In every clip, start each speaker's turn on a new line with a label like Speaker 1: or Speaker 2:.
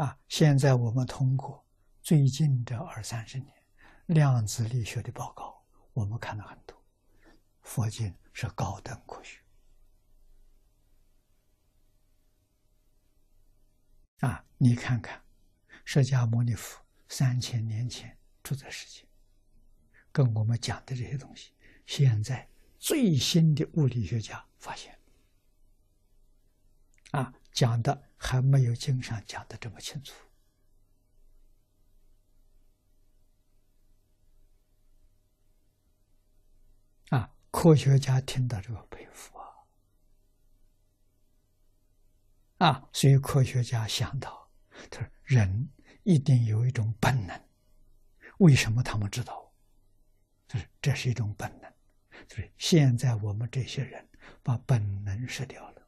Speaker 1: 啊，现在我们通过最近这二三十年量子力学的报告，我们看了很多，佛经是高等科学。啊，你看看，释迦牟尼佛三千年前住在世界，跟我们讲的这些东西，现在最新的物理学家发现，啊，讲的还没有经上讲的这么清楚。啊，科学家听到这个佩服。啊，啊所以科学家想到，他说：“人一定有一种本能，为什么他们知道？就是这是一种本能。就是现在我们这些人把本能失掉了。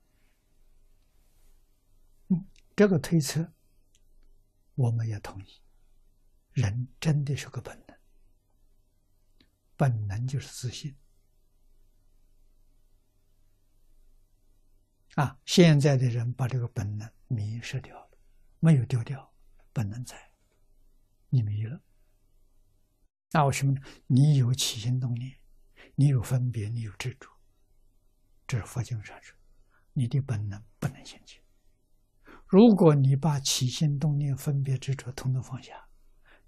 Speaker 1: 这个推测我们也同意，人真的是个本能，本能就是自信。”啊，现在的人把这个本能迷失掉了，没有丢掉，本能在，你迷了。那为什么呢？你有起心动念，你有分别，你有执着，这是佛经上说，你的本能不能现前。如果你把起心动念、分别执着统统放下，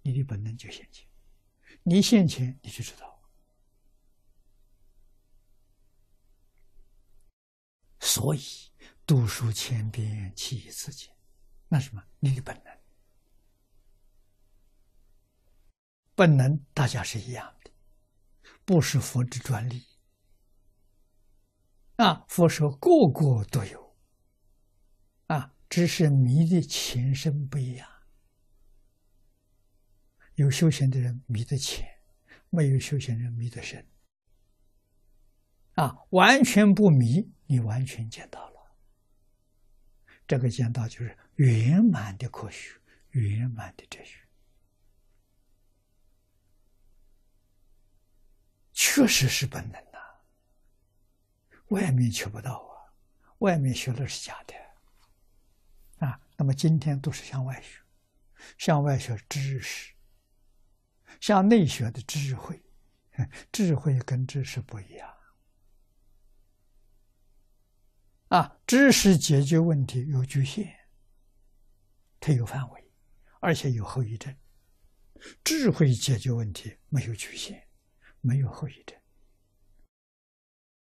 Speaker 1: 你的本能就现前。你现前，你就知道。所以，读书千遍，其义自见。那什么？你的本能，本能大家是一样的，不是佛之专利。啊，佛说个个都有，只是迷的前身不一样。有修行的人迷得浅，没有修行人迷得深。啊，完全不迷。你完全见到了，这个见到就是圆满的科学，圆满的哲学，确实是本能呐。外面学不到啊，外面学的是假的。那么今天都是向外学，向外学知识，向内学的智慧，智慧跟知识不一样。啊，知识解决问题有局限，它有范围，而且有后遗症；智慧解决问题没有局限，没有后遗症。